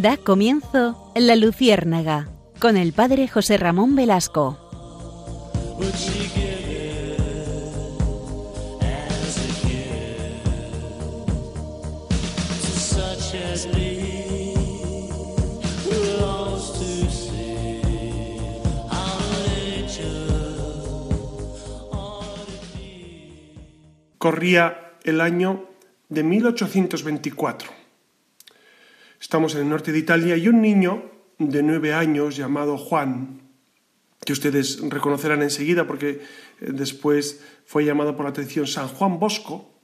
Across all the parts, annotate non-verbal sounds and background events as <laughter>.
Da comienzo La Luciérnaga con el padre José Ramón Velasco. Corría el año de 1824. Estamos en el norte de Italia y un niño de nueve años llamado Juan, que ustedes reconocerán enseguida porque eh, después fue llamado por la atención San Juan Bosco,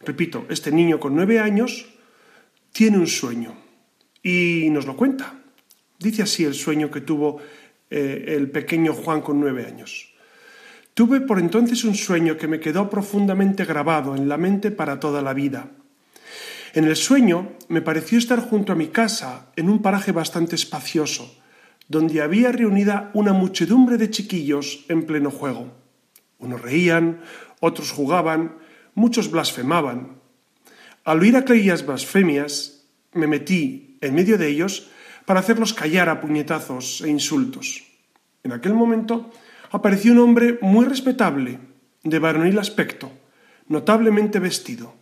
repito, este niño con nueve años tiene un sueño y nos lo cuenta. Dice así el sueño que tuvo eh, el pequeño Juan con nueve años. Tuve por entonces un sueño que me quedó profundamente grabado en la mente para toda la vida. En el sueño me pareció estar junto a mi casa, en un paraje bastante espacioso, donde había reunida una muchedumbre de chiquillos en pleno juego. Unos reían, otros jugaban, muchos blasfemaban. Al oír aquellas blasfemias, me metí en medio de ellos para hacerlos callar a puñetazos e insultos. En aquel momento apareció un hombre muy respetable, de varonil aspecto, notablemente vestido.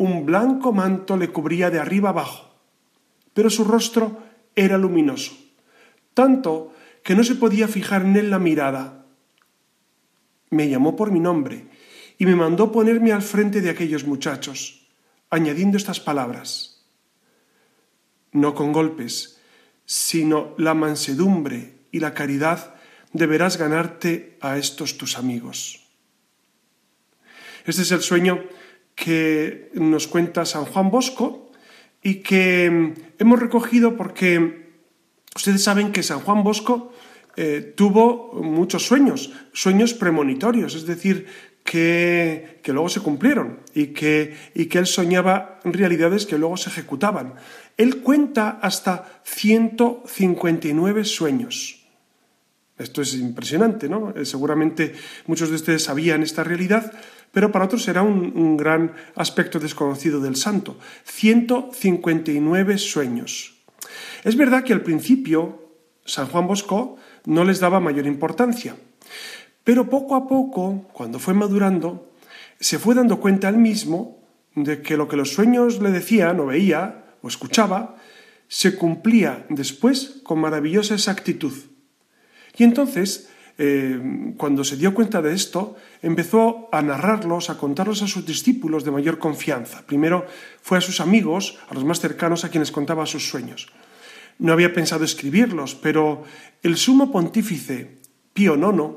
Un blanco manto le cubría de arriba abajo, pero su rostro era luminoso, tanto que no se podía fijar en él la mirada. Me llamó por mi nombre y me mandó ponerme al frente de aquellos muchachos, añadiendo estas palabras. No con golpes, sino la mansedumbre y la caridad deberás ganarte a estos tus amigos. Este es el sueño que nos cuenta San Juan Bosco y que mm, hemos recogido porque ustedes saben que San Juan Bosco eh, tuvo muchos sueños, sueños premonitorios, es decir, que, que luego se cumplieron y que, y que él soñaba realidades que luego se ejecutaban. Él cuenta hasta 159 sueños. Esto es impresionante, ¿no? Eh, seguramente muchos de ustedes sabían esta realidad, pero para otros era un, gran aspecto desconocido del santo. 159 sueños. Es verdad que al principio San Juan Bosco no les daba mayor importancia, pero poco a poco, cuando fue madurando, se fue dando cuenta él mismo de que lo que los sueños le decían o veía o escuchaba se cumplía después con maravillosa exactitud. Y entonces, eh, cuando se dio cuenta de esto, empezó a narrarlos, a contarlos a sus discípulos de mayor confianza. Primero fue a sus amigos, a los más cercanos, a quienes contaba sus sueños. No había pensado escribirlos, pero el sumo pontífice Pío IX,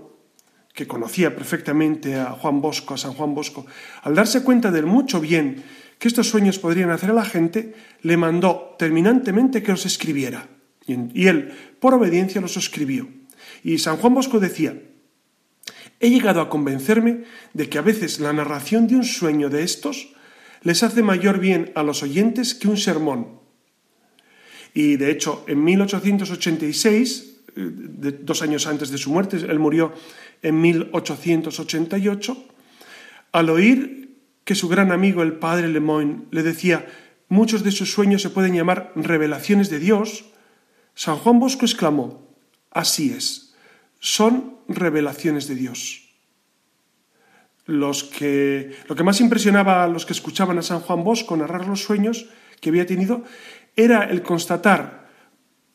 que conocía perfectamente a Juan Bosco, a San Juan Bosco, al darse cuenta del mucho bien que estos sueños podrían hacer a la gente, le mandó terminantemente que los escribiera. Y él, por obediencia, los escribió. Y San Juan Bosco decía, he llegado a convencerme de que a veces la narración de un sueño de estos les hace mayor bien a los oyentes que un sermón. Y de hecho, en 1886, eh, dos años antes de su muerte, él murió en 1888, al oír que su gran amigo el padre Lemoyne le decía muchos de sus sueños se pueden llamar revelaciones de Dios, San Juan Bosco exclamó, así es, son revelaciones de Dios. Los que, lo que más impresionaba a los que escuchaban a San Juan Bosco narrar los sueños que había tenido era el constatar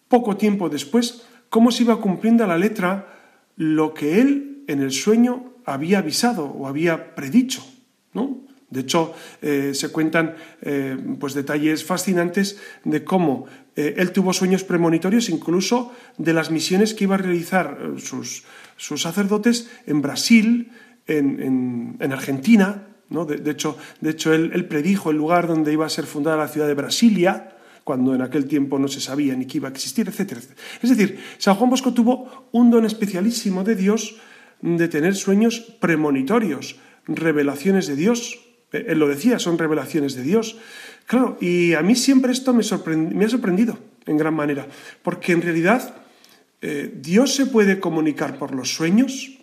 poco tiempo después cómo se iba cumpliendo la letra lo que él en el sueño había avisado o había predicho. ¿no? De hecho, eh, se cuentan eh, pues detalles fascinantes de cómo eh, él tuvo sueños premonitorios incluso de las misiones que iba a realizar sus, sacerdotes en Brasil, en, Argentina. ¿no? De, hecho, de hecho él, predijo el lugar donde iba a ser fundada la ciudad de Brasilia, cuando en aquel tiempo no se sabía ni que iba a existir, etc. Es decir, San Juan Bosco tuvo un don especialísimo de Dios de tener sueños premonitorios, revelaciones de Dios. Eh, él lo decía, son revelaciones de Dios. Claro, y a mí siempre esto me, ha sorprendido en gran manera, porque en realidad eh, Dios se puede comunicar por los sueños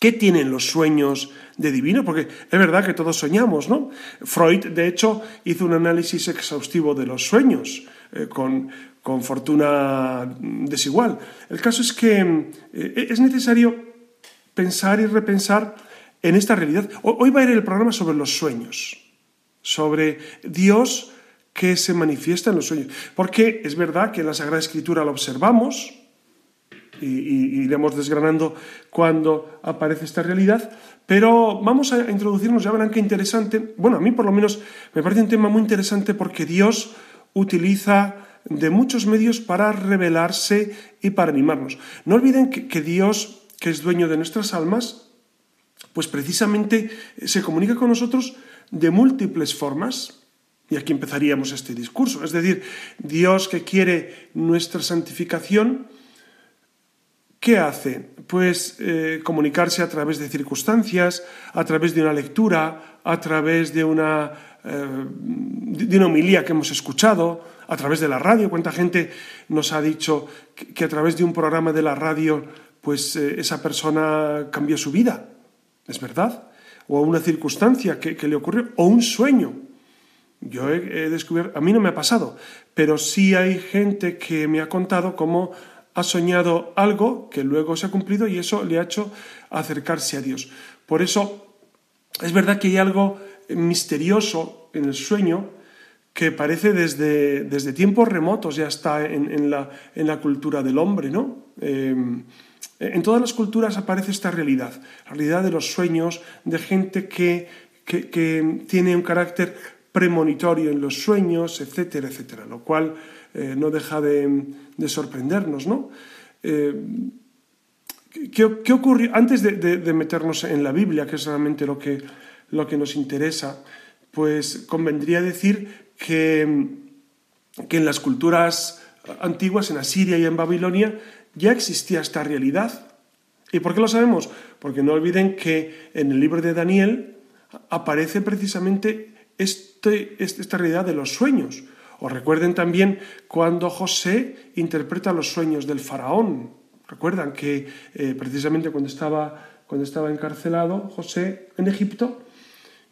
¿Qué tienen los sueños de divino? Porque es verdad que todos soñamos, ¿no? Freud, de hecho, hizo un análisis exhaustivo de los sueños eh, con, fortuna desigual. El caso es que eh, es necesario pensar y repensar en esta realidad. Hoy va a ir el programa sobre los sueños, sobre Dios que se manifiesta en los sueños. Porque es verdad que en la Sagrada Escritura lo observamos, y, iremos desgranando cuando aparece esta realidad, pero vamos a introducirnos, ya verán qué interesante, bueno, a mí por lo menos me parece un tema muy interesante porque Dios utiliza de muchos medios para revelarse y para animarnos. No olviden que, Dios, que es dueño de nuestras almas, pues precisamente se comunica con nosotros de múltiples formas. Y aquí empezaríamos este discurso. Es decir, Dios que quiere nuestra santificación, ¿Qué hace? Pues eh, comunicarse a través de circunstancias, a través de una lectura, a través de una, eh, de una homilía que hemos escuchado, a través de la radio. ¿Cuánta gente nos ha dicho que, a través de un programa de la radio, pues eh, esa persona cambió su vida? ¿Es verdad? O una circunstancia que, le ocurrió, o un sueño. Yo he, descubierto, a mí no me ha pasado, pero sí hay gente que me ha contado cómo ha soñado algo que luego se ha cumplido y eso le ha hecho acercarse a Dios. Por eso es verdad que hay algo misterioso en el sueño que parece desde, desde tiempos remotos ya está en, la, en la, cultura del hombre, ¿no? Em, en todas las culturas aparece esta realidad, la realidad de los sueños, de gente que, que tiene un carácter premonitorio en los sueños, etcétera, etcétera, lo cual eh, no deja de, sorprendernos, ¿no? Eh, ¿qué, ocurrió? Antes de, meternos en la Biblia, que es realmente lo que, lo que nos interesa, pues convendría decir que, que en las culturas antiguas, en Asiria y en Babilonia, ya existía esta realidad. ¿Y por qué lo sabemos? Porque no olviden que en el libro de Daniel aparece precisamente este, esta realidad de los sueños. O recuerden también cuando José interpreta los sueños del faraón. Recuerdan que eh, precisamente cuando estaba, cuando estaba encarcelado José en Egipto,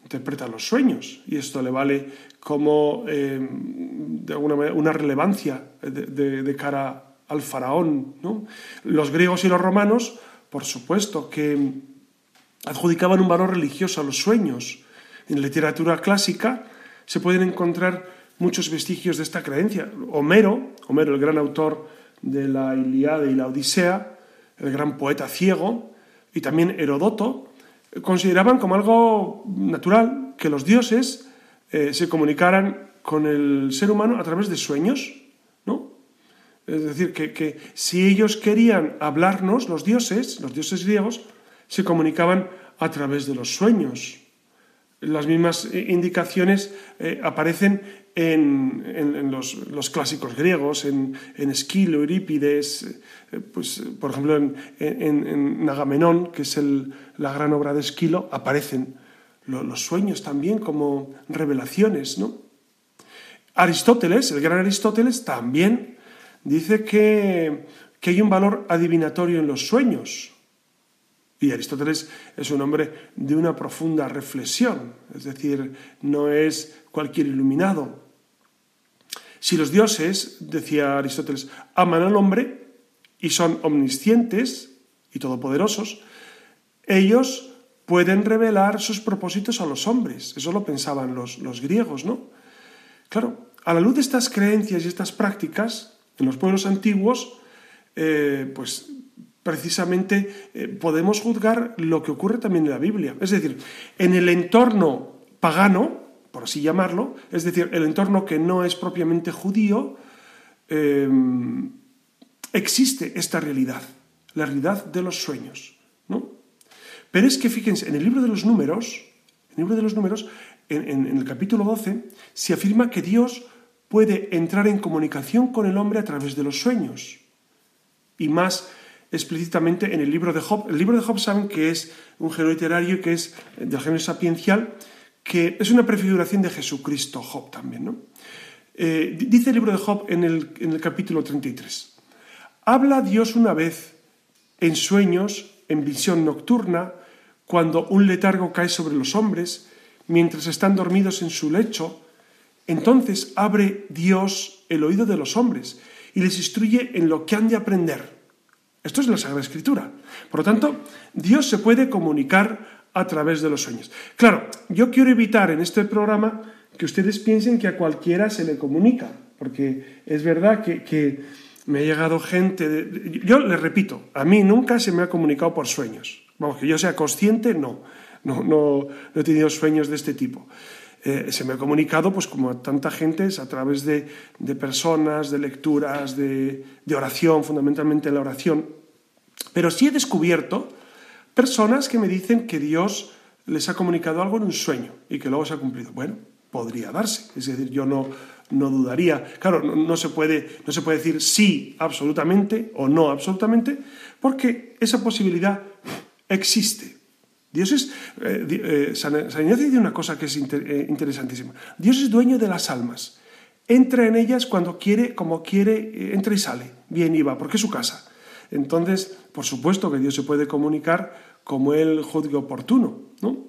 interpreta los sueños y esto le vale como eh, de alguna manera, una relevancia de, cara al faraón. Los griegos y los romanos, por supuesto, que adjudicaban un valor religioso a los sueños. En la literatura clásica se pueden encontrar muchos vestigios de esta creencia. Homero, Homero, el gran autor de la Iliada y la Odisea, el gran poeta ciego, y también Herodoto, consideraban como algo natural que los dioses eh, se comunicaran con el ser humano a través de sueños, ¿no? Es decir, que, que si ellos querían hablarnos, los dioses, los dioses griegos, se comunicaban a través de los sueños. Las mismas indicaciones eh, aparecen en, los, clásicos griegos, en, Esquilo, Eurípides, eh, pues, por ejemplo en, Agamenón, que es la gran obra de Esquilo, aparecen los sueños también como revelaciones. ¿no? Aristóteles, el gran Aristóteles, también dice que, que hay un valor adivinatorio en los sueños. Y Aristóteles es un hombre de una profunda reflexión, es decir, no es cualquier iluminado. Si los dioses, decía Aristóteles, aman al hombre y son omniscientes y todopoderosos, ellos pueden revelar sus propósitos a los hombres. Eso lo pensaban los, los griegos, ¿no? Claro, a la luz de estas creencias y estas prácticas, en los pueblos antiguos, eh, pues precisamente eh, podemos juzgar lo que ocurre también en la Biblia. Es decir, en el entorno pagano, por así llamarlo, es decir, el entorno que no es propiamente judío, eh, existe esta realidad, la realidad de los sueños. ¿no? Pero es que fíjense, en el libro de los números, en el libro de los números, en el capítulo 12, se afirma que Dios puede entrar en comunicación con el hombre a través de los sueños. Y más explícitamente en el libro de Job. El libro de Job que es un género literario que es del género sapiencial, que es una prefiguración de Jesucristo, Job también. ¿no? Eh, dice el libro de Job en el, en el capítulo 33, habla Dios una vez en sueños en visión nocturna, cuando un letargo cae sobre los hombres, mientras están dormidos en su lecho, entonces abre Dios el oído de los hombres y les instruye en lo que han de aprender. Esto es la Sagrada Escritura. Por lo tanto, Dios se puede comunicar a través de los sueños. Claro, yo quiero evitar en este programa que ustedes piensen que a cualquiera se le comunica, porque es verdad que, me ha llegado gente... yo les repito, a mí nunca se me ha comunicado por sueños. Vamos, que yo sea consciente, no. No, no, he tenido sueños de este tipo. Eh, se me ha comunicado, pues como a tanta gente, a través de, personas, de lecturas, de, de, oración, fundamentalmente la oración. Pero sí he descubierto personas que me dicen que Dios les ha comunicado algo en un sueño y que luego se ha cumplido. Bueno, podría darse. Es decir, yo no, no dudaría. Claro, no, se puede, no se puede decir sí absolutamente o no absolutamente, porque esa posibilidad existe. Dios es. Eh, eh, San, Ignacio dice una cosa que es eh, interesantísima. Dios es dueño de las almas. Entra en ellas cuando quiere, como quiere, entra y sale. Bien y va, porque es su casa. Entonces, por supuesto que Dios se puede comunicar como Él juzgue oportuno. ¿no?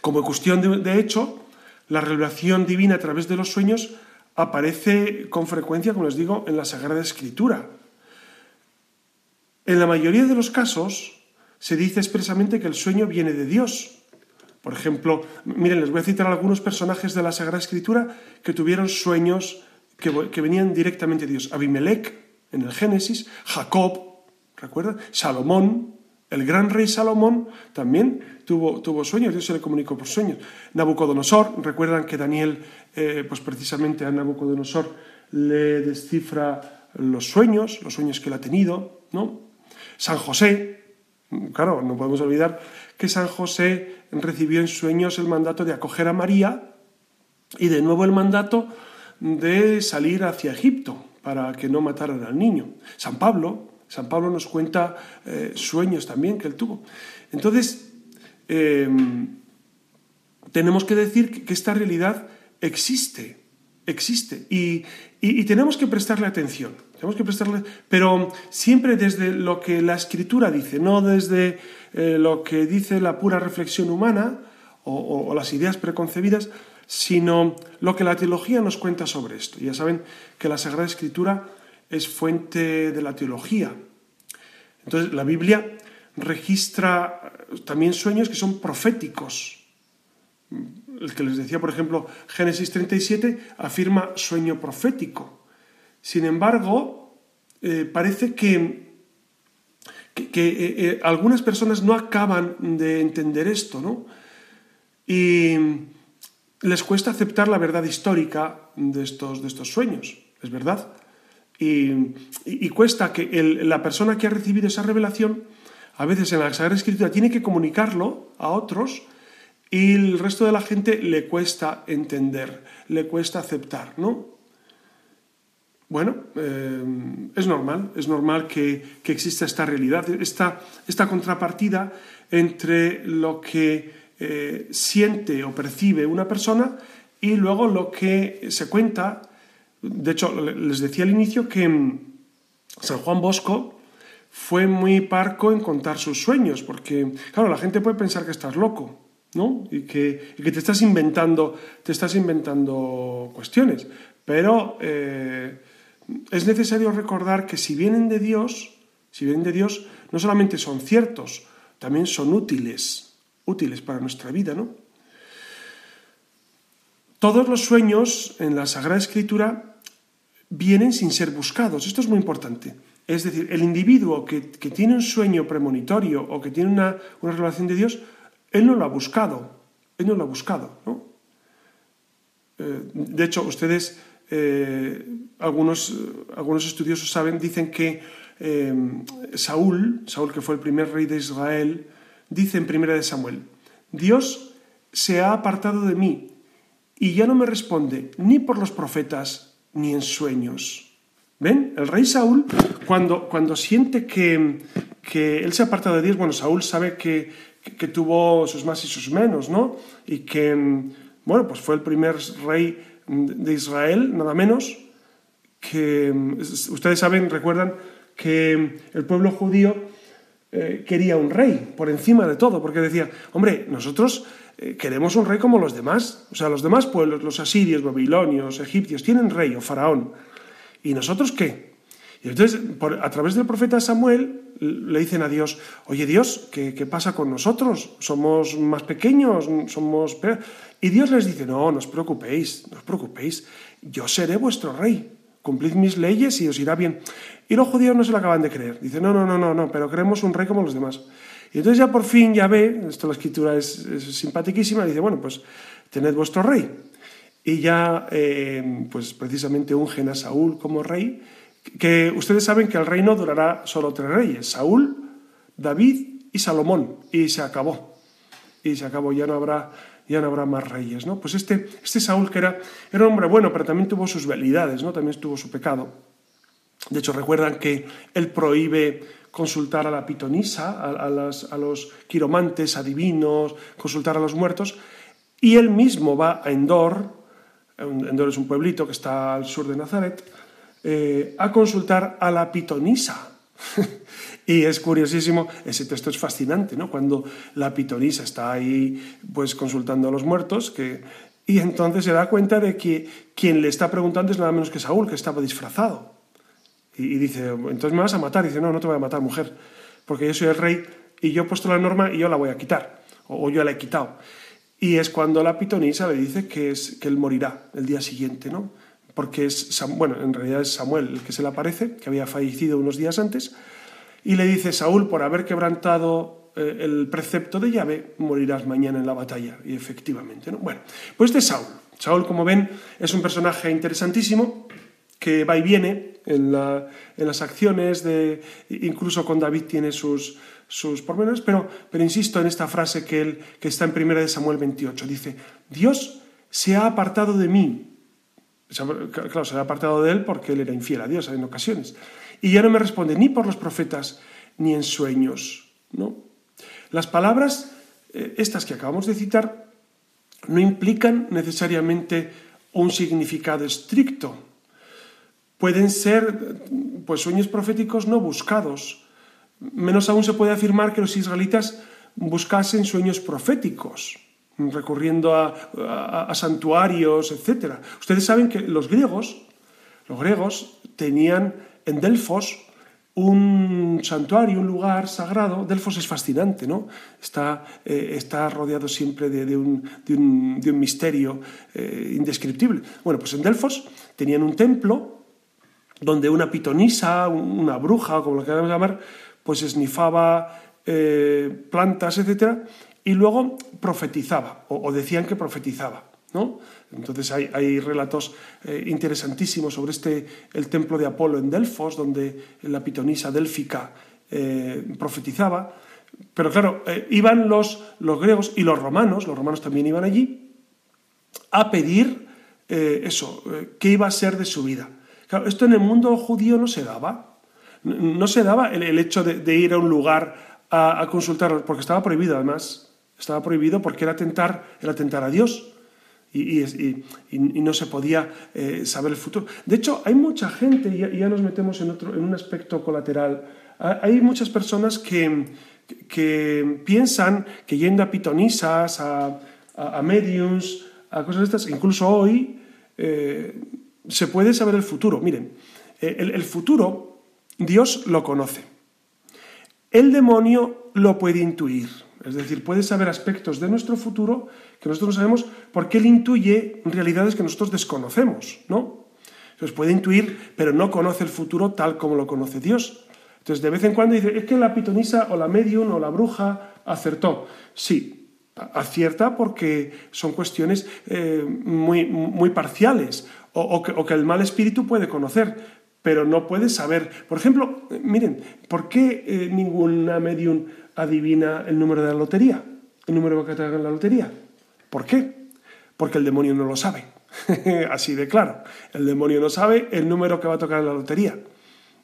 Como cuestión de hecho, la revelación divina a través de los sueños aparece con frecuencia, como les digo, en la Sagrada Escritura. En la mayoría de los casos se dice expresamente que el sueño viene de Dios. Por ejemplo, miren, les voy a citar algunos personajes de la Sagrada Escritura que tuvieron sueños que, venían directamente de Dios. Abimelech, en el Génesis, Jacob, ¿recuerdan? Salomón, el gran rey Salomón también tuvo, tuvo sueños, Dios se le comunicó por sueños. Nabucodonosor, recuerdan que Daniel, eh, pues precisamente a Nabucodonosor le descifra los sueños, los sueños que él ha tenido, ¿no? San José, claro, no podemos olvidar que San José recibió en sueños el mandato de acoger a María y de nuevo el mandato de salir hacia Egipto para que no mataran al niño. San Pablo, San Pablo nos cuenta eh, sueños también que él tuvo. Entonces, em, tenemos que decir que, esta realidad existe, existe, y, tenemos que prestarle atención. Tenemos que prestarle, pero siempre desde lo que la escritura dice, no desde eh, lo que dice la pura reflexión humana o, o las ideas preconcebidas, sino lo que la teología nos cuenta sobre esto. Ya saben que la Sagrada Escritura es fuente de la teología. Entonces, la Biblia registra también sueños que son proféticos. El que les decía, por ejemplo, Génesis 37 afirma sueño profético. Sin embargo, eh, parece que, que, eh, eh, algunas personas no acaban de entender esto, ¿no? Y les cuesta aceptar la verdad histórica de estos, de estos sueños, es verdad. Y, cuesta que la persona que ha recibido esa revelación, a veces en la Sagrada Escritura, tiene que comunicarlo a otros y el resto de la gente le cuesta entender, le cuesta aceptar, ¿no? Bueno, eh, es normal, es normal que, exista esta realidad, esta, esta, contrapartida entre lo que eh, siente o percibe una persona y luego lo que se cuenta de hecho, les decía al inicio que mm, San Juan Bosco fue muy parco en contar sus sueños, porque, claro, la gente puede pensar que estás loco, ¿no? Y que, te estás inventando, te estás inventando cuestiones. Pero eh, es necesario recordar que si vienen de Dios, si vienen de Dios, no solamente son ciertos, también son útiles, útiles para nuestra vida, ¿no? Todos los sueños en la Sagrada Escritura vienen sin ser buscados. Esto es muy importante. Es decir, el individuo que, tiene un sueño premonitorio o que tiene una, relación de Dios, él no lo ha buscado. Él no lo ha buscado. Eh, de hecho, ustedes, eh, algunos, algunos estudiosos saben, dicen que eh, Saúl, Saúl que fue el primer rey de Israel, dice en primera de Samuel, Dios se ha apartado de mí y ya no me responde ni por los profetas ni en sueños. ¿Ven? El rey Saúl, cuando, cuando siente que, que él se ha apartado de Dios, bueno, Saúl sabe que, que, tuvo sus más y sus menos, ¿no? Y que, bueno, pues fue el primer rey de Israel, nada menos, que ustedes saben, recuerdan que el pueblo judío eh, quería un rey por encima de todo, porque decía, hombre, nosotros eh, queremos un rey como los demás. O sea, los demás pueblos, los asirios, babilonios, egipcios, tienen rey o faraón. ¿Y nosotros qué? Y entonces, a través del profeta Samuel, le dicen a Dios, oye Dios, ¿qué, pasa con nosotros? ¿Somos más pequeños? ¿Somos Y Dios les dice, no, no os preocupéis, no os preocupéis, yo seré vuestro rey, cumplid mis leyes y os irá bien. Y los judíos no se lo acaban de creer. Dicen, no, no, no, no, no, pero queremos un rey como los demás. Y entonces ya por fin ya ve, esto la escritura es, simpaticísima, dice, bueno, pues tened vuestro rey. Y ya, eh, pues precisamente ungen a Saúl como rey, que ustedes saben que el reino durará solo tres reyes, Saúl, David y Salomón, y se acabó. Y se acabó, ya no habrá, ya no habrá más reyes, ¿no? Pues este, este Saúl que era, era un hombre bueno, pero también tuvo sus velidades, ¿no? También tuvo su pecado. De hecho, recuerdan que él prohíbe consultar a la pitonisa, a, los quiromantes, adivinos, consultar a los muertos, y él mismo va a Endor, Endor es un pueblito que está al sur de Nazaret, eh, a consultar a la pitonisa. <laughs> y es curiosísimo, ese texto es fascinante, ¿no? Cuando la pitonisa está ahí pues consultando a los muertos, que, y entonces se da cuenta de que quien le está preguntando es nada menos que Saúl, que estaba disfrazado. Y, dice, entonces me vas a matar. Y dice, no, no te voy a matar, mujer, porque yo soy el rey y yo he puesto la norma y yo la voy a quitar, o, yo la he quitado. Y es cuando la pitonisa le dice que, es, que él morirá el día siguiente, ¿no? Porque es, bueno, en realidad es Samuel el que se le aparece, que había fallecido unos días antes, y le dice, Saúl, por haber quebrantado eh, el precepto de llave, morirás mañana en la batalla. Y efectivamente, ¿no? Bueno, pues de Saúl. Saúl, como ven, es un personaje interesantísimo que va y viene en, las acciones, de, incluso con David tiene sus, sus pormenores, pero, pero insisto en esta frase que, él, que está en 1 Samuel 28, dice, Dios se ha apartado de mí. Claro, se ha apartado de él porque él era infiel a Dios en ocasiones. Y ya no me responde ni por los profetas ni en sueños. ¿no? Las palabras, eh, estas que acabamos de citar, no implican necesariamente un significado estricto pueden ser pues, sueños proféticos no buscados. Menos aún se puede afirmar que los israelitas buscasen sueños proféticos, recurriendo a, santuarios, etc. Ustedes saben que los griegos, los griegos tenían en Delfos un santuario, un lugar sagrado. Delfos es fascinante, ¿no? Está, eh, está rodeado siempre de, un, misterio eh, indescriptible. Bueno, pues en Delfos tenían un templo donde una pitonisa, una bruja, como lo queramos llamar, pues esnifaba eh, plantas, etc., y luego profetizaba, o, decían que profetizaba. ¿no? Entonces hay, relatos eh, interesantísimos sobre este, el templo de Apolo en Delfos, donde la pitonisa délfica eh, profetizaba. Pero claro, iban los, los griegos y los romanos, los romanos también iban allí, a pedir eso, qué iba a ser de su vida esto en el mundo judío no se daba. No se daba el, hecho de, ir a un lugar a, consultar, porque estaba prohibido además. Estaba prohibido porque era atentar, era atentar a Dios. Y, no se podía eh, saber el futuro. De hecho, hay mucha gente, y ya, nos metemos en, otro, en un aspecto colateral, hay muchas personas que, que piensan que yendo a pitonisas, a, a, mediums, a cosas de estas, incluso hoy, eh, se puede saber el futuro. Miren, eh, el, futuro Dios lo conoce. El demonio lo puede intuir. Es decir, puede saber aspectos de nuestro futuro que nosotros no sabemos porque él intuye realidades que nosotros desconocemos, ¿no? Entonces puede intuir, pero no conoce el futuro tal como lo conoce Dios. Entonces de vez en cuando dice, es que la pitonisa o la medium o la bruja acertó. Sí, acierta porque son cuestiones eh, muy, muy parciales o, que, el mal espíritu puede conocer, pero no puede saber. Por ejemplo, miren, ¿por qué eh, ninguna medium adivina el número de la lotería? El número que trae en la lotería. ¿Por qué? Porque el demonio no lo sabe. <laughs> Así de claro. El demonio no sabe el número que va a tocar en la lotería.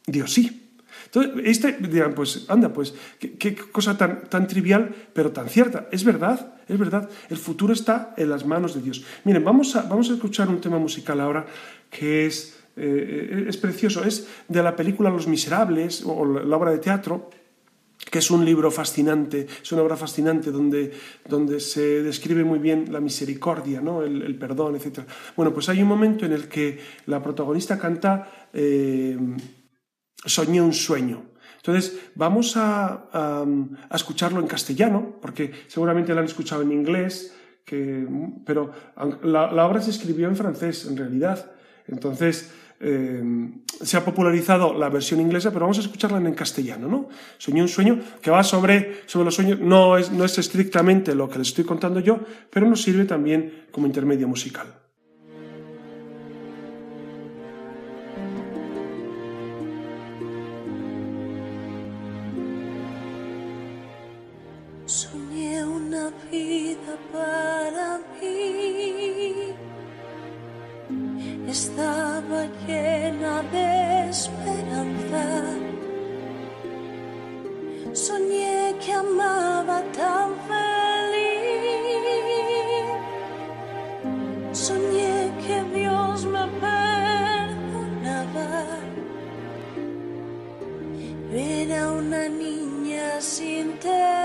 Dios sí. Entonces, este, dirán, pues anda, pues qué, cosa tan, tan trivial, pero tan cierta. Es verdad, es verdad. El futuro está en las manos de Dios. Miren, vamos a, vamos a escuchar un tema musical ahora que es, eh, es precioso. Es de la película Los Miserables, o la obra de teatro, que es un libro fascinante, es una obra fascinante donde, donde se describe muy bien la misericordia, ¿no? el, perdón, etc. Bueno, pues hay un momento en el que la protagonista canta eh, Soñé un sueño. Entonces, vamos a, a, escucharlo en castellano, porque seguramente lo han escuchado en inglés, que, pero la, la obra se escribió en francés, en realidad. Entonces, eh, se ha popularizado la versión inglesa, pero vamos a escucharla en castellano, ¿no? Soñé un sueño que va sobre, sobre los sueños, no es, no es estrictamente lo que les estoy contando yo, pero nos sirve también como intermedio musical. Estaba llena de esperanza. Soñé que amaba tan feliz. Soñé que Dios me perdonaba. Era una niña sin temor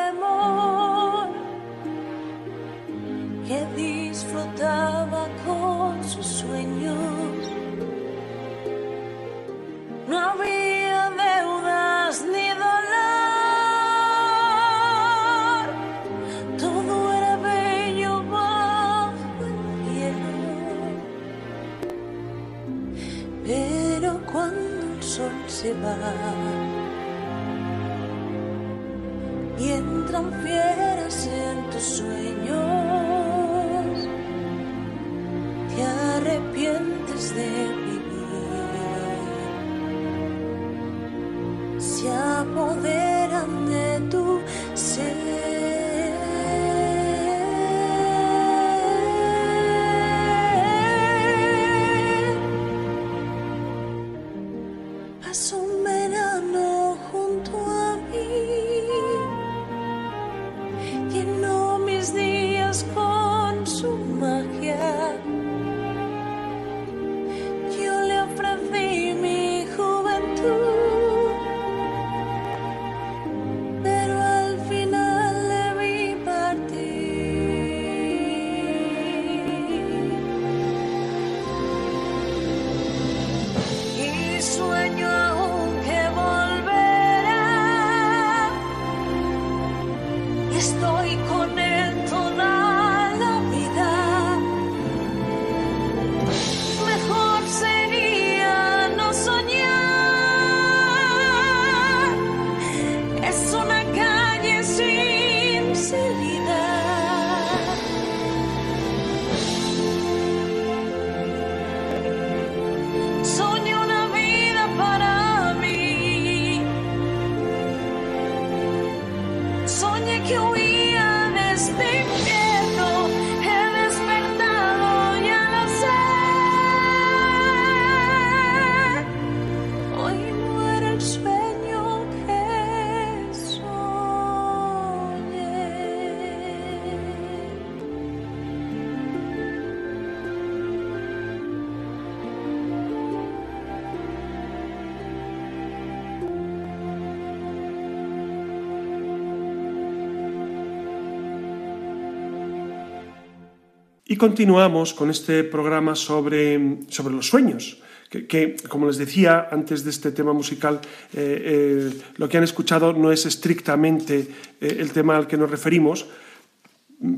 Y continuamos con este programa sobre, sobre los sueños, que, como les decía antes de este tema musical, eh, eh, lo que han escuchado no es estrictamente eh, el tema al que nos referimos,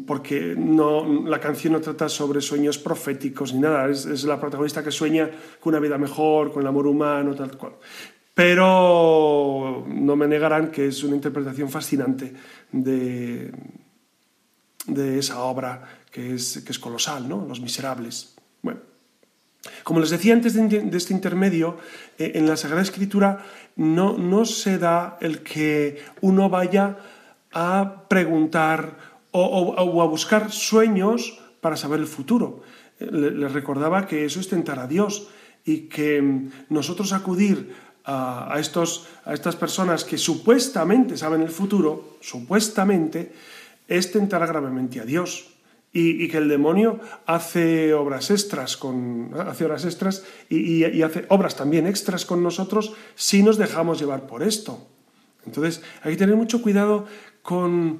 porque no, la canción no trata sobre sueños proféticos ni nada, es, es la protagonista que sueña con una vida mejor, con el amor humano, tal cual. Pero no me negarán que es una interpretación fascinante de, de esa obra que es, que es colosal, ¿no? Los Miserables. Bueno, como les decía antes de, este intermedio, eh, en la Sagrada Escritura no, no se da el que uno vaya a preguntar o, a buscar sueños para saber el futuro. Eh, les recordaba que eso es tentar a Dios y que nosotros acudir a, a, estos, a estas personas que supuestamente saben el futuro, supuestamente, es tentar gravemente a Dios. Y, que el demonio hace obras extras con hace extras y, hace obras también extras con nosotros si nos dejamos llevar por esto Entonces hay que tener mucho cuidado con,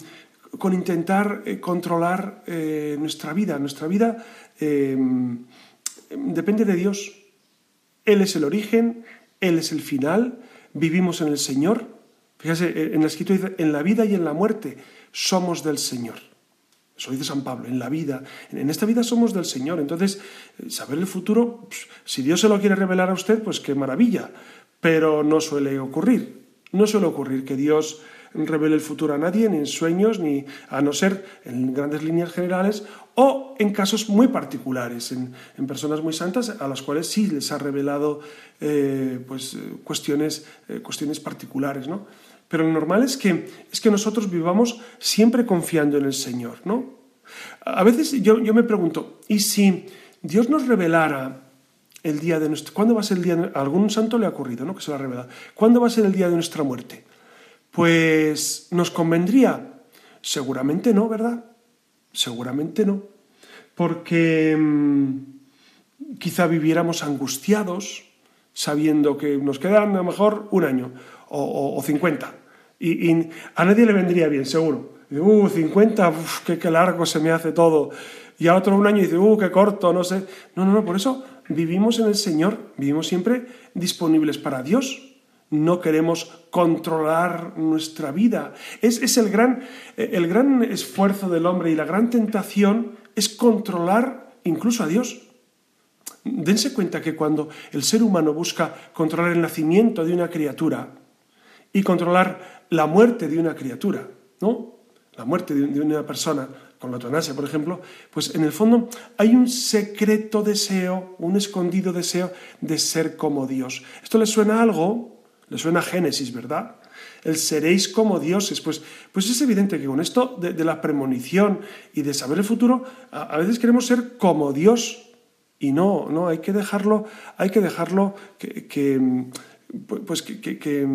con intentar eh, controlar eh, nuestra vida. Nuestra vida eh, depende de Dios. Él es el origen, Él es el final, vivimos en el Señor. Fíjese, en la escritura dice, en la vida y en la muerte somos del Señor. Eso dice San Pablo, en la vida. En esta vida somos del Señor. Entonces, saber el futuro, pues, si Dios se lo quiere revelar a usted, pues qué maravilla. Pero no suele ocurrir. No suele ocurrir que Dios revele el futuro a nadie, ni en sueños, ni a no ser en grandes líneas generales, o en casos muy particulares, en, personas muy santas a las cuales sí les ha revelado eh, pues, cuestiones, eh, cuestiones particulares. ¿no? Pero lo normal es que, es que nosotros vivamos siempre confiando en el Señor. ¿no? A veces yo, yo me pregunto, ¿y si Dios nos revelara el día de nuestro... ¿Cuándo va a ser el día... A algún santo le ha ocurrido, ¿no? Que se ha. ¿Cuándo va a ser el día de nuestra muerte? Pues nos convendría. Seguramente no, ¿verdad? Seguramente no. Porque mm, quizá viviéramos angustiados sabiendo que nos quedan a lo mejor un año o, cincuenta. 50. Y, a nadie le vendría bien, seguro. uh, 50, qué, qué largo se me hace todo. Y a otro un año dice, uh, qué corto, no sé. No, no, no, por eso vivimos en el Señor, vivimos siempre disponibles para Dios. No queremos controlar nuestra vida. Es, es el, gran, el gran esfuerzo del hombre y la gran tentación es controlar incluso a Dios. Dense cuenta que cuando el ser humano busca controlar el nacimiento de una criatura y controlar la muerte de una criatura, ¿no? La muerte de una persona, con la eutanasia, por ejemplo, pues en el fondo hay un secreto deseo, un escondido deseo de ser como Dios. ¿Esto le suena a algo? Le suena a Génesis, ¿verdad? El seréis como dioses. Pues, pues es evidente que con esto de, la premonición y de saber el futuro, a, veces queremos ser como Dios. Y no, no, hay que dejarlo, hay que dejarlo que, pues que, que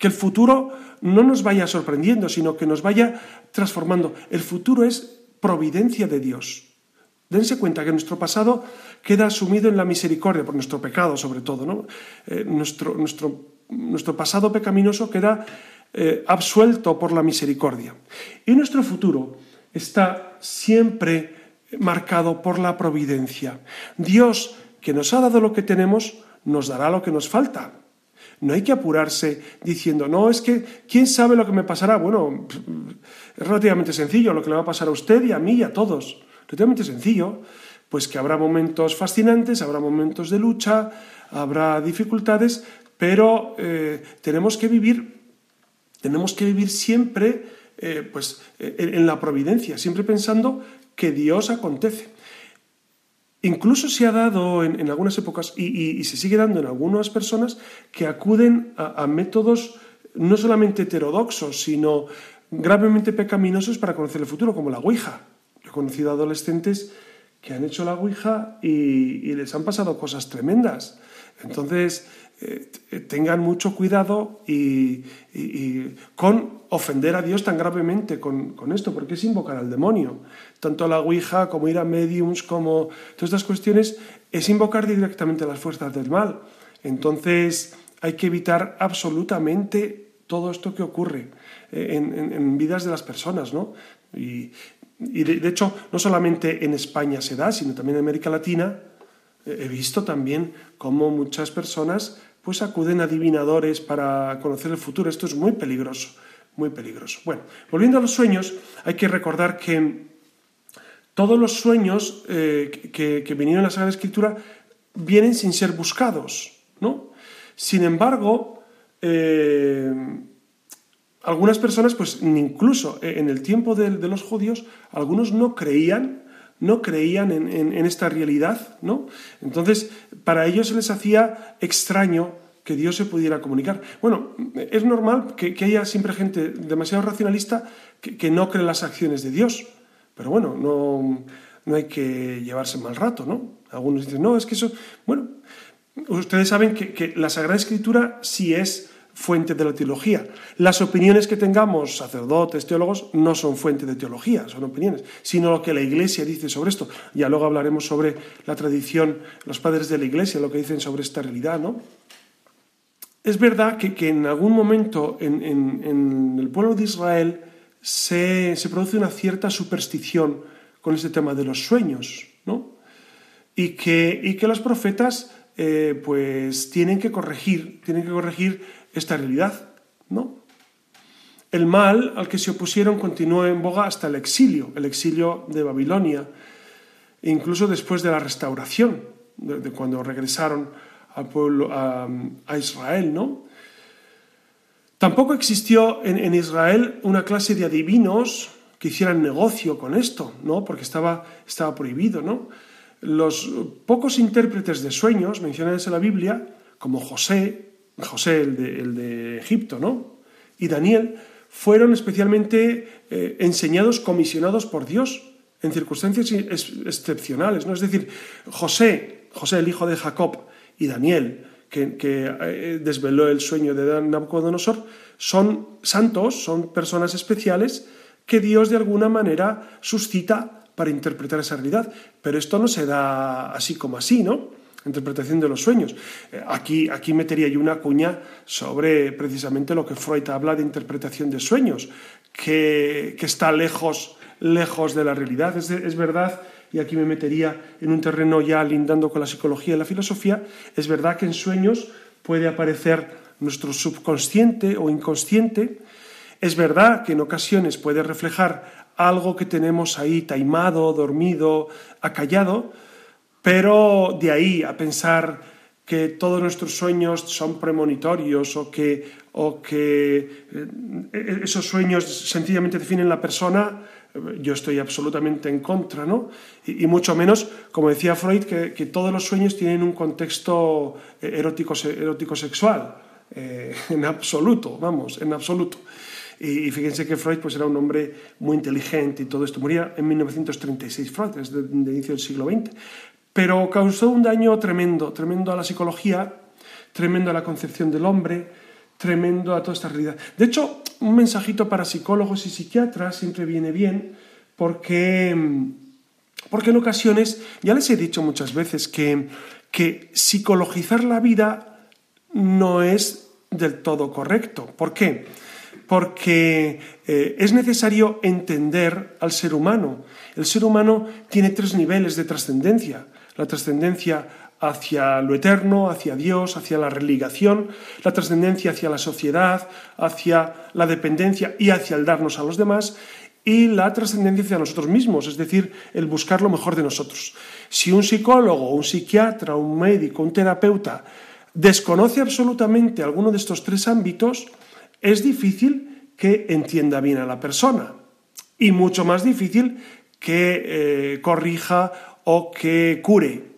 el futuro no nos vaya sorprendiendo, sino que nos vaya transformando. El futuro es providencia de Dios. Dense cuenta que nuestro pasado queda sumido en la misericordia, por nuestro pecado sobre todo. Eh, nuestro, nuestro, nuestro, pasado pecaminoso queda eh, absuelto por la misericordia. Y nuestro futuro está siempre marcado por la providencia. Dios, que nos ha dado lo que tenemos, nos dará lo que nos falta. No hay que apurarse diciendo, no, es que, ¿quién sabe lo que me pasará? Bueno, es relativamente sencillo lo que le va a pasar a usted y a mí y a todos. Relativamente sencillo. Pues que habrá momentos fascinantes, habrá momentos de lucha, habrá dificultades, pero eh, tenemos que vivir, tenemos que vivir siempre eh, pues, en la providencia, siempre pensando que Dios acontece. Incluso se ha dado en, algunas épocas y, se sigue dando en algunas personas que acuden a, métodos no solamente heterodoxos, sino gravemente pecaminosos para conocer el futuro, como la Ouija. Yo he conocido adolescentes que han hecho la Ouija y, les han pasado cosas tremendas. Entonces, eh, tengan mucho cuidado y, con ofender a Dios tan gravemente con, esto, porque es invocar al demonio. Tanto la Ouija como ir a mediums, como todas estas cuestiones, es invocar directamente las fuerzas del mal. Entonces hay que evitar absolutamente todo esto que ocurre eh, en, vidas de las personas, ¿no? Y, de, hecho, no solamente en España se da, sino también en América Latina, he visto también cómo muchas personas pues acuden a adivinadores para conocer el futuro. Esto es muy peligroso, muy peligroso. Bueno, volviendo a los sueños, hay que recordar que todos los sueños eh, que, vinieron en la Sagrada Escritura vienen sin ser buscados, ¿no? Sin embargo, eh, algunas personas, pues incluso en el tiempo de, los judíos, algunos no creían no creían en, esta realidad, ¿no? Entonces, para ellos se les hacía extraño que Dios se pudiera comunicar. Bueno, es normal que, haya siempre gente demasiado racionalista que, no cree las acciones de Dios, pero bueno, no, no hay que llevarse mal rato, ¿no? Algunos dicen, no, es que eso, bueno, ustedes saben que, que la Sagrada Escritura sí es fuente de la teología. Las opiniones que tengamos, sacerdotes, teólogos, no son fuente de teología, son opiniones, sino lo que la Iglesia dice sobre esto. Ya luego hablaremos sobre la tradición, los padres de la Iglesia, lo que dicen sobre esta realidad, ¿no? es verdad que, en algún momento en, el pueblo de Israel se, produce una cierta superstición con este tema de los sueños, ¿no? Y que, y que los profetas eh, pues tienen que corregir, tienen que corregir esta realidad, ¿no? El mal al que se opusieron continuó en boga hasta el exilio, el exilio de Babilonia, incluso después de la restauración, de, cuando regresaron al pueblo, a, Israel, ¿no? Tampoco existió en, Israel una clase de adivinos que hicieran negocio con esto, ¿no? Porque estaba, estaba prohibido, ¿no? Los pocos intérpretes de sueños mencionados en la Biblia, como José, José el de, Egipto, ¿no? Y Daniel, fueron especialmente eh, enseñados, comisionados por Dios en circunstancias excepcionales. ¿no? Es decir, José, José el hijo de Jacob, y Daniel, que, eh, desveló el sueño de Nabucodonosor, son santos, son personas especiales que Dios de alguna manera suscita para interpretar esa realidad. Pero esto no se da así como así, ¿no? Interpretación de los sueños. Eh, aquí, aquí metería yo una cuña sobre precisamente lo que Freud habla de interpretación de sueños, que, está lejos, lejos de la realidad. Es, es, verdad, y aquí me metería en un terreno ya lindando con la psicología y la filosofía, es verdad que en sueños puede aparecer nuestro subconsciente o inconsciente. Es verdad que en ocasiones puede reflejar algo que tenemos ahí taimado, dormido, acallado, pero de ahí a pensar que todos nuestros sueños son premonitorios o que, o que eh, esos sueños sencillamente definen la persona, yo estoy absolutamente en contra, ¿no? Y, mucho menos, como decía Freud, que, todos los sueños tienen un contexto erótico, erótico sexual, eh, <laughs> en absoluto, vamos, en absoluto. Y, fíjense que Freud pues, era un hombre muy inteligente y todo esto. Moría en 1936, Freud, es de, de inicio del siglo XX pero causó un daño tremendo, tremendo a la psicología, tremendo a la concepción del hombre, tremendo a toda esta realidad. De hecho, un mensajito para psicólogos y psiquiatras siempre viene bien porque, porque en ocasiones, ya les he dicho muchas veces que, que psicologizar la vida no es del todo correcto. ¿Por qué? Porque eh, es necesario entender al ser humano. El ser humano tiene tres niveles de trascendencia la trascendencia hacia lo eterno, hacia Dios, hacia la religación, la trascendencia hacia la sociedad, hacia la dependencia y hacia el darnos a los demás, y la trascendencia hacia nosotros mismos, es decir, el buscar lo mejor de nosotros. Si un psicólogo, un psiquiatra, un médico, un terapeuta desconoce absolutamente alguno de estos tres ámbitos, es difícil que entienda bien a la persona y mucho más difícil que eh, corrija o que cure.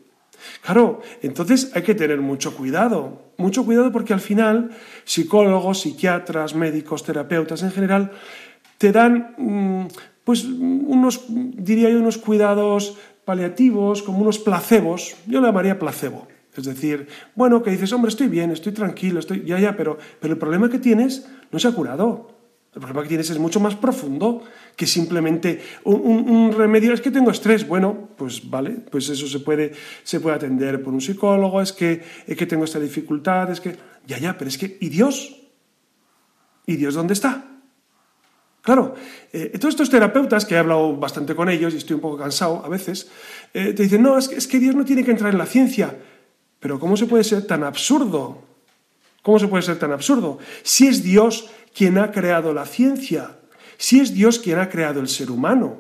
Claro, entonces hay que tener mucho cuidado, mucho cuidado porque al final psicólogos, psiquiatras, médicos, terapeutas en general te dan mm, pues unos diría yo unos cuidados paliativos, como unos placebos, yo le llamaría placebo. Es decir, bueno, que dices, hombre, estoy bien, estoy tranquilo, estoy ya ya, pero pero el problema que tienes no se ha curado. El problema que tienes es mucho más profundo que simplemente un, remedio. Es que tengo estrés. Bueno, pues vale, pues eso se puede, se puede atender por un psicólogo. Es que, es que tengo esta dificultad. Es que. Ya, ya, pero es que. ¿Y Dios? ¿Y Dios dónde está? Claro, eh, todos estos terapeutas, que he hablado bastante con ellos y estoy un poco cansado a veces, eh, te dicen, no, es que, es que Dios no tiene que entrar en la ciencia. Pero ¿cómo se puede ser tan absurdo? ¿Cómo se puede ser tan absurdo? Si es Dios quien ha creado la ciencia, si es Dios quien ha creado el ser humano,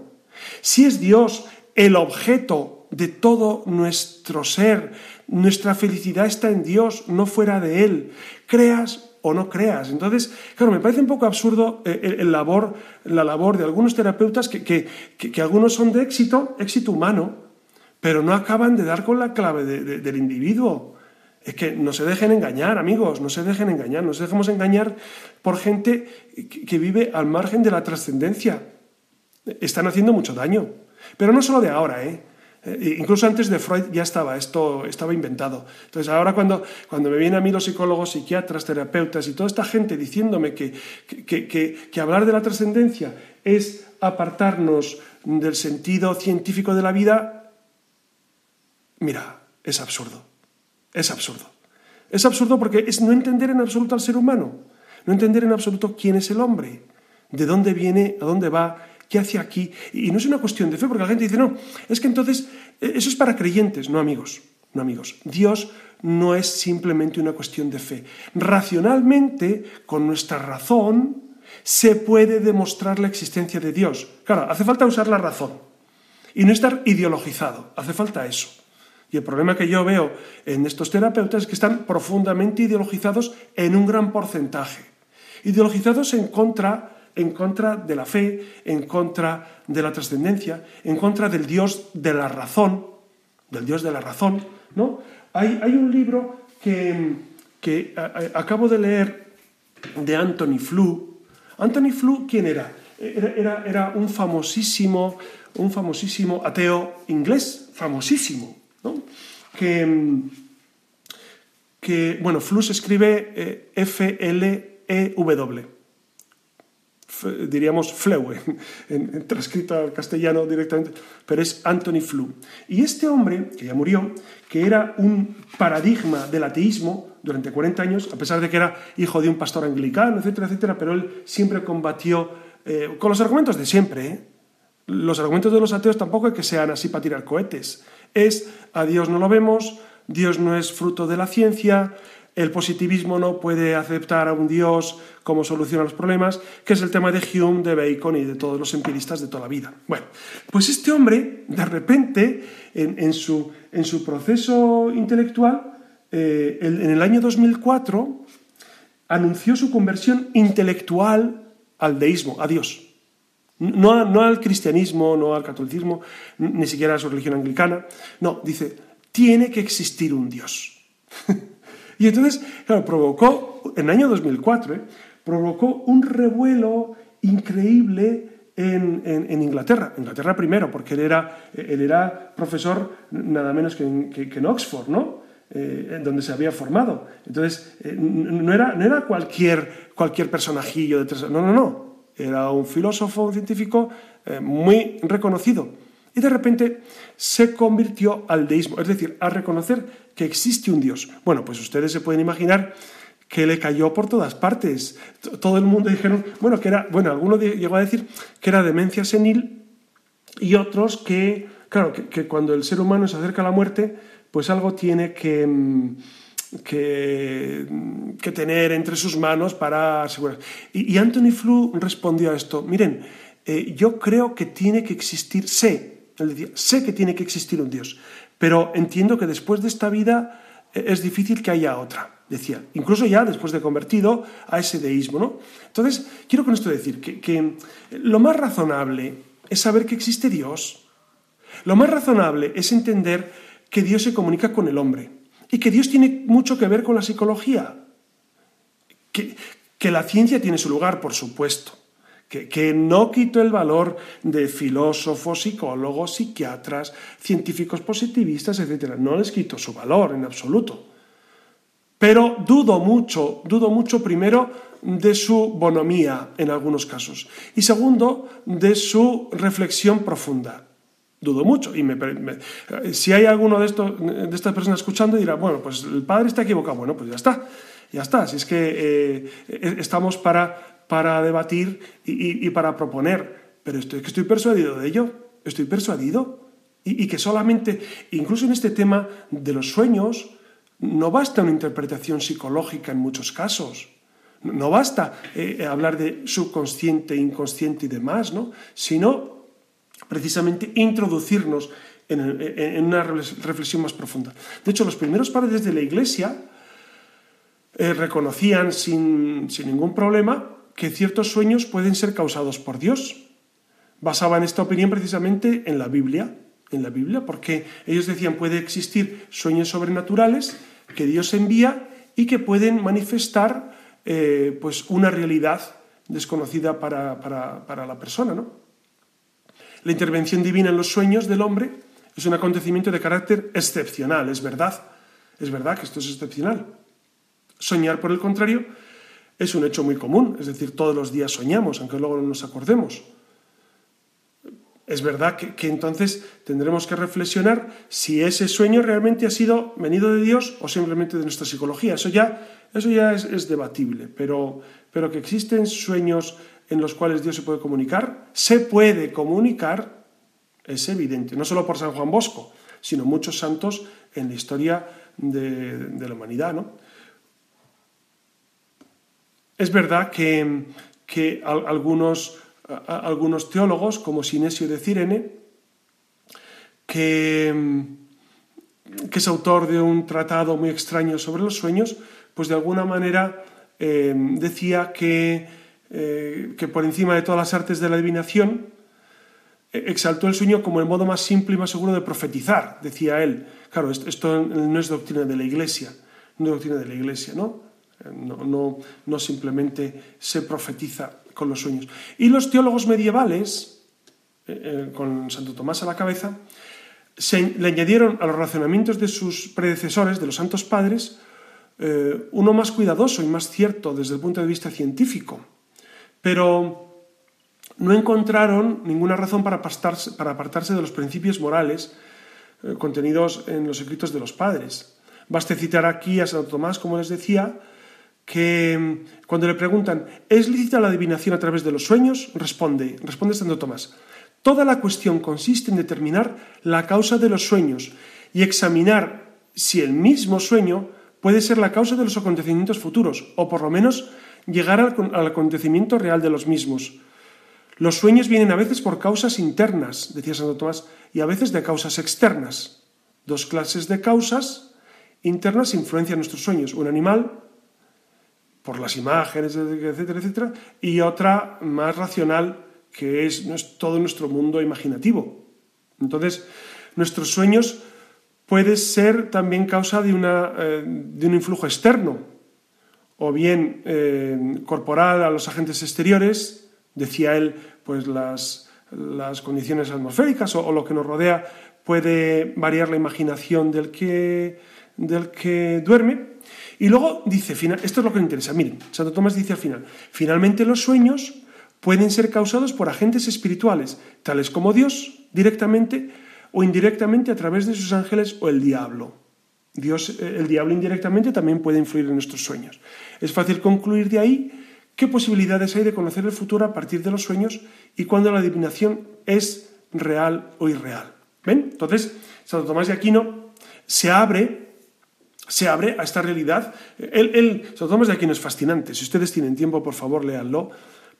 si es Dios el objeto de todo nuestro ser, nuestra felicidad está en Dios, no fuera de Él, creas o no creas. Entonces, claro, me parece un poco absurdo eh, el, labor, la labor de algunos terapeutas que, que, algunos son de éxito, éxito humano, pero no acaban de dar con la clave del individuo. Es que no se dejen engañar, amigos, no se dejen engañar, no nos dejemos engañar por gente que vive al margen de la trascendencia. Están haciendo mucho daño. Pero no solo de ahora, ¿eh? eh incluso antes de Freud ya estaba, esto estaba inventado. Entonces ahora cuando, cuando me vienen a mí los psicólogos, psiquiatras, terapeutas y toda esta gente diciéndome que, que, que hablar de la trascendencia es apartarnos del sentido científico de la vida, mira, es absurdo. Es absurdo. Es absurdo porque es no entender en absoluto al ser humano, no entender en absoluto quién es el hombre, de dónde viene, a dónde va, qué hace aquí. Y no es una cuestión de fe, porque la gente dice, no, es que entonces eh, eso es para creyentes, no amigos, no amigos. Dios no es simplemente una cuestión de fe. Racionalmente, con nuestra razón, se puede demostrar la existencia de Dios. Claro, hace falta usar la razón y no estar ideologizado, hace falta eso. Y el problema que yo veo en estos terapeutas es que están profundamente ideologizados en un gran porcentaje. Ideologizados en contra, en contra de la fe, en contra de la trascendencia, en contra del Dios de la razón, del Dios de la razón. ¿no? Hay, hay un libro que, que acabo de leer de Anthony Flew. Anthony Flew, ¿quién era? Era, era, era un famosísimo, un famosísimo ateo inglés, famosísimo, que, bueno, Flu se escribe eh, F-L-E-W, diríamos Fleue, <laughs> en, transcrito al castellano directamente, pero es Anthony Flew. Y este hombre, que ya murió, que era un paradigma del ateísmo durante 40 años, a pesar de que era hijo de un pastor anglicano, etcétera, etcétera, pero él siempre combatió eh, con los argumentos de siempre. ¿eh? Los argumentos de los ateos tampoco es que sean así para tirar cohetes es a Dios no lo vemos, Dios no es fruto de la ciencia, el positivismo no puede aceptar a un Dios como solución a los problemas, que es el tema de Hume, de Bacon y de todos los empiristas de toda la vida. Bueno, pues este hombre, de repente, en, su, proceso intelectual, eh, en el año 2004, anunció su conversión intelectual al deísmo, a Dios. No, al cristianismo, no al catolicismo, ni siquiera a su religión anglicana. No, dice, tiene que existir un Dios. <laughs> y entonces, claro, provocó, en el año 2004, ¿eh? provocó un revuelo increíble en, Inglaterra. Inglaterra primero, porque él era, él era profesor nada menos que en, Oxford, ¿no? Eh, donde se había formado. Entonces, eh, no, era, no era cualquier, cualquier personajillo de tres... No, no, no era un filósofo, un científico eh, muy reconocido. Y de repente se convirtió al deísmo, es decir, a reconocer que existe un Dios. Bueno, pues ustedes se pueden imaginar que le cayó por todas partes. Todo el mundo dijeron, bueno, que era, bueno, alguno llegó a decir que era demencia senil y otros que, claro, que cuando el ser humano se acerca a la muerte, pues algo tiene que mm, que, tener entre sus manos para asegurar. Y, Anthony Flew respondió a esto, miren, eh, yo creo que tiene que existir, sé, él decía, sé que tiene que existir un Dios, pero entiendo que después de esta vida eh, es difícil que haya otra, decía, incluso ya después de convertido a ese deísmo. ¿no? Entonces, quiero con esto decir que, que lo más razonable es saber que existe Dios. Lo más razonable es entender que Dios se comunica con el hombre y que Dios tiene mucho que ver con la psicología. Que, la ciencia tiene su lugar, por supuesto. Que, no quito el valor de filósofos, psicólogos, psiquiatras, científicos positivistas, etc. No les quito su valor en absoluto. Pero dudo mucho, dudo mucho primero de su bonomía en algunos casos y segundo de su reflexión profunda dudo mucho. Y me, si hay alguno de, estos, de estas personas escuchando, dirá, bueno, pues el padre está equivocado. Bueno, pues ya está, ya está. Si es que eh, e, estamos para, para debatir y, para proponer. Pero estoy, que estoy persuadido de ello, estoy persuadido. Y, que solamente, incluso en este tema de los sueños, no basta una interpretación psicológica en muchos casos. No basta eh, hablar de subconsciente, inconsciente y demás, ¿no? sino precisamente introducirnos en, una reflexión más profunda. De hecho, los primeros padres de la Iglesia eh, reconocían sin, ningún problema que ciertos sueños pueden ser causados por Dios. Basaban esta opinión precisamente en la Biblia, en la Biblia, porque ellos decían puede existir sueños sobrenaturales que Dios envía y que pueden manifestar eh, pues una realidad desconocida para, para la persona, ¿no? La intervención divina en los sueños del hombre es un acontecimiento de carácter excepcional, es verdad. Es verdad que esto es excepcional. Soñar, por el contrario, es un hecho muy común, es decir, todos los días soñamos, aunque luego no nos acordemos. es verdad que, entonces tendremos que reflexionar si ese sueño realmente ha sido venido de Dios o simplemente de nuestra psicología. Eso ya, eso ya es, es debatible, pero, pero que existen sueños en los cuales Dios se puede comunicar, se puede comunicar, es evidente, no solo por San Juan Bosco, sino muchos santos en la historia de, la humanidad. ¿no? Es verdad que, que algunos, algunos, teólogos, como Sinesio de Cirene, que, que, es autor de un tratado muy extraño sobre los sueños, pues de alguna manera eh, decía que, eh, que por encima de todas las artes de la adivinación, eh, exaltó el sueño como el modo más simple y más seguro de profetizar, decía él. Claro, esto no es doctrina de la Iglesia, no es doctrina de la Iglesia, ¿no? No, no, no, simplemente se profetiza con los sueños. Y los teólogos medievales, eh, con Santo Tomás a la cabeza, se, le añadieron a los razonamientos de sus predecesores, de los santos padres, eh, uno más cuidadoso y más cierto desde el punto de vista científico. Pero no encontraron ninguna razón para apartarse, para apartarse de los principios morales eh, contenidos en los escritos de los padres. Baste citar aquí a Santo Tomás, como les decía, que mm, cuando le preguntan, ¿es lícita la adivinación a través de los sueños? Responde, responde Santo Tomás, toda la cuestión consiste en determinar la causa de los sueños y examinar si el mismo sueño puede ser la causa de los acontecimientos futuros, o por lo menos llegar al, acontecimiento real de los mismos. Los sueños vienen a veces por causas internas, decía Santo Tomás, y a veces de causas externas. Dos clases de causas internas influencian nuestros sueños. Un animal por las imágenes, etcétera, etcétera, y otra más racional, que es todo nuestro mundo imaginativo. Entonces, nuestros sueños pueden ser también causa de, una, eh, de un influjo externo, o bien eh, corporal a los agentes exteriores, decía él, pues las, las condiciones atmosféricas o, lo que nos rodea puede variar la imaginación del que, del que duerme, y luego dice, esto es lo que me interesa, miren, Santo Tomás dice al final, finalmente los sueños pueden ser causados por agentes espirituales, tales como Dios, directamente o indirectamente a través de sus ángeles o el diablo. Dios, eh, el diablo indirectamente también puede influir en nuestros sueños. Es fácil concluir de ahí qué posibilidades hay de conocer el futuro a partir de los sueños y cuándo la adivinación es real o irreal. ¿Ven? Entonces, Santo Tomás de Aquino se abre se abre a esta realidad. Él, Santo Tomás de Aquino es fascinante. Si ustedes tienen tiempo, por favor, léanlo.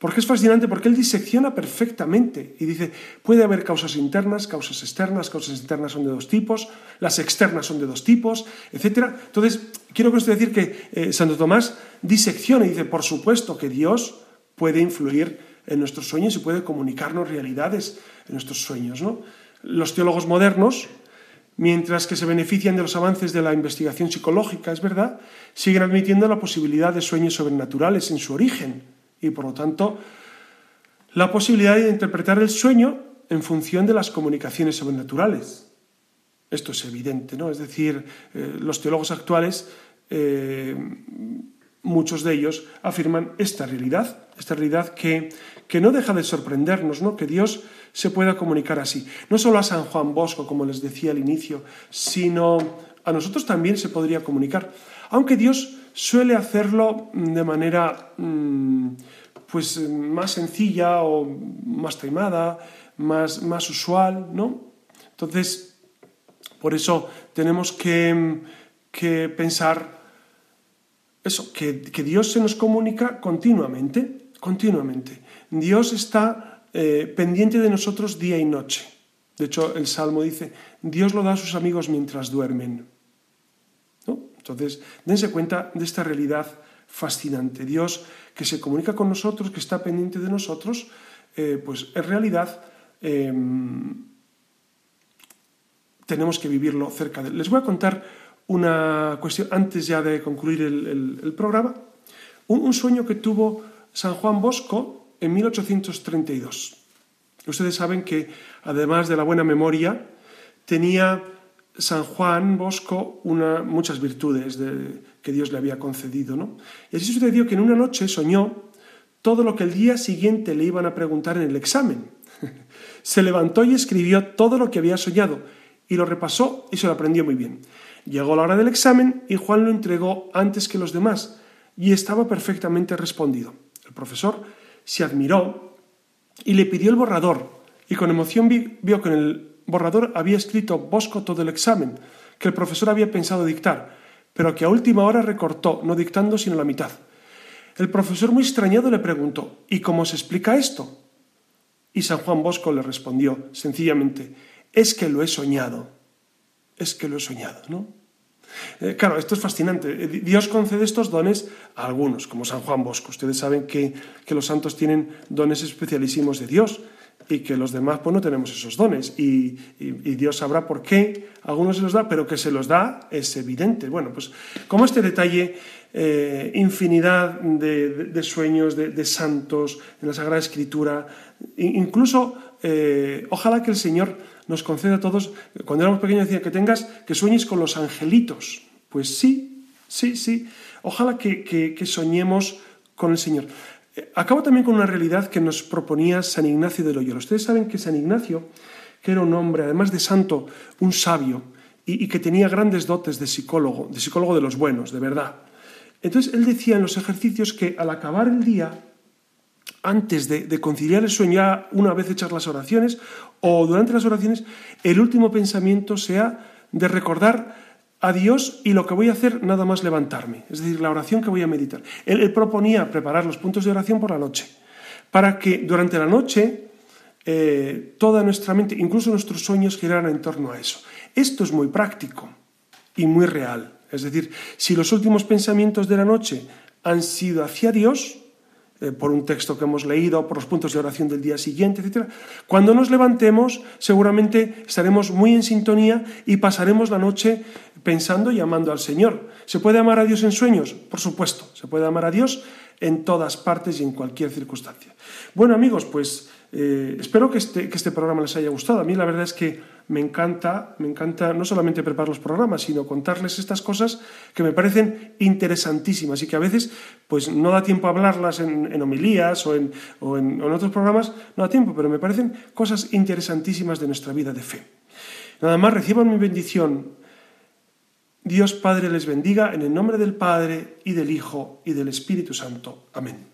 Porque es fascinante, porque él disecciona perfectamente y dice, puede haber causas internas, causas externas, causas internas son de dos tipos, las externas son de dos tipos, etc. Entonces, quiero con esto decir que eh, Santo Tomás disecciona y dice, por supuesto que Dios puede influir en nuestros sueños y puede comunicarnos realidades en nuestros sueños. ¿no? Los teólogos modernos, mientras que se benefician de los avances de la investigación psicológica, es verdad, siguen admitiendo la posibilidad de sueños sobrenaturales en su origen y, por lo tanto, la posibilidad de interpretar el sueño en función de las comunicaciones sobrenaturales. Esto es evidente, ¿no? Es decir, eh, los teólogos actuales, eh, muchos de ellos afirman esta realidad, esta realidad que, que no deja de sorprendernos, ¿no? Que Dios se pueda comunicar así. No solo a San Juan Bosco, como les decía al inicio, sino a nosotros también se podría comunicar. Aunque Dios suele hacerlo de manera mm, pues, más sencilla o más taimada, más, más usual, ¿no? Entonces, por eso tenemos que, que pensar eso, que, que Dios se nos comunica continuamente, continuamente. Dios está eh, pendiente de nosotros día y noche. De hecho, el Salmo dice, Dios lo da a sus amigos mientras duermen. ¿No? Entonces, dense cuenta de esta realidad fascinante. Dios que se comunica con nosotros, que está pendiente de nosotros, eh, pues en realidad eh, tenemos que vivirlo cerca de él. Les voy a contar una cuestión antes ya de concluir el, el, programa. Un, un sueño que tuvo San Juan Bosco en 1832. Ustedes saben que, además de la buena memoria, tenía San Juan Bosco una, muchas virtudes de, que Dios le había concedido. ¿no? Y así sucedió que en una noche soñó todo lo que el día siguiente le iban a preguntar en el examen. <laughs> Se levantó y escribió todo lo que había soñado, y lo repasó y se lo aprendió muy bien. Llegó la hora del examen y Juan lo entregó antes que los demás, y estaba perfectamente respondido. El profesor se admiró y le pidió el borrador, y con emoción vio que en el borrador había escrito Bosco todo el examen, que el profesor había pensado dictar, pero que a última hora recortó, no dictando sino la mitad. El profesor, muy extrañado, le preguntó ¿Y cómo se explica esto? Y San Juan Bosco le respondió sencillamente Es que lo he soñado. Es que lo he soñado, ¿no? Eh, claro, esto es fascinante. Eh, Dios concede estos dones a algunos, como San Juan Bosco. Ustedes saben que, los santos tienen dones especialísimos de Dios y que los demás pues, no tenemos esos dones. Y, Dios sabrá por qué algunos se los da, pero que se los da es evidente. Bueno, pues como este detalle, eh, infinidad de, sueños de, santos en la Sagrada Escritura, incluso ojalá que el Señor nos concede a todos, cuando éramos pequeños decía que tengas, que sueñes con los angelitos. Pues sí, sí, sí. Ojalá que, soñemos con el Señor. Acabo también con una realidad que nos proponía San Ignacio de Loyola. Ustedes saben que San Ignacio, que era un hombre, además de santo, un sabio, y, que tenía grandes dotes de psicólogo, de psicólogo de los buenos, de verdad. Entonces él decía en los ejercicios que al acabar el día, antes de, conciliar el sueño, ya una vez hechas las oraciones o durante las oraciones, el último pensamiento sea de recordar a Dios y lo que voy a hacer nada más levantarme, es decir, la oración que voy a meditar. Él, proponía preparar los puntos de oración por la noche, para que durante la noche eh, toda nuestra mente, incluso nuestros sueños, giraran en torno a eso. Esto es muy práctico y muy real. Es decir, si los últimos pensamientos de la noche han sido hacia Dios, eh, por un texto que hemos leído, por los puntos de oración del día siguiente, etc. Cuando nos levantemos, seguramente estaremos muy en sintonía y pasaremos la noche pensando y amando al Señor. ¿Se puede amar a Dios en sueños? Por supuesto, se puede amar a Dios en todas partes y en cualquier circunstancia. Bueno amigos, pues eh, espero que este, que este programa les haya gustado. A mí la verdad es que me encanta, me encanta no solamente preparar los programas, sino contarles estas cosas que me parecen interesantísimas y que a veces pues no da tiempo a hablarlas en, homilías o, en, o en otros programas, no da tiempo, pero me parecen cosas interesantísimas de nuestra vida de fe. Nada más, reciban mi bendición. Dios Padre les bendiga en el nombre del Padre y del Hijo y del Espíritu Santo. Amén.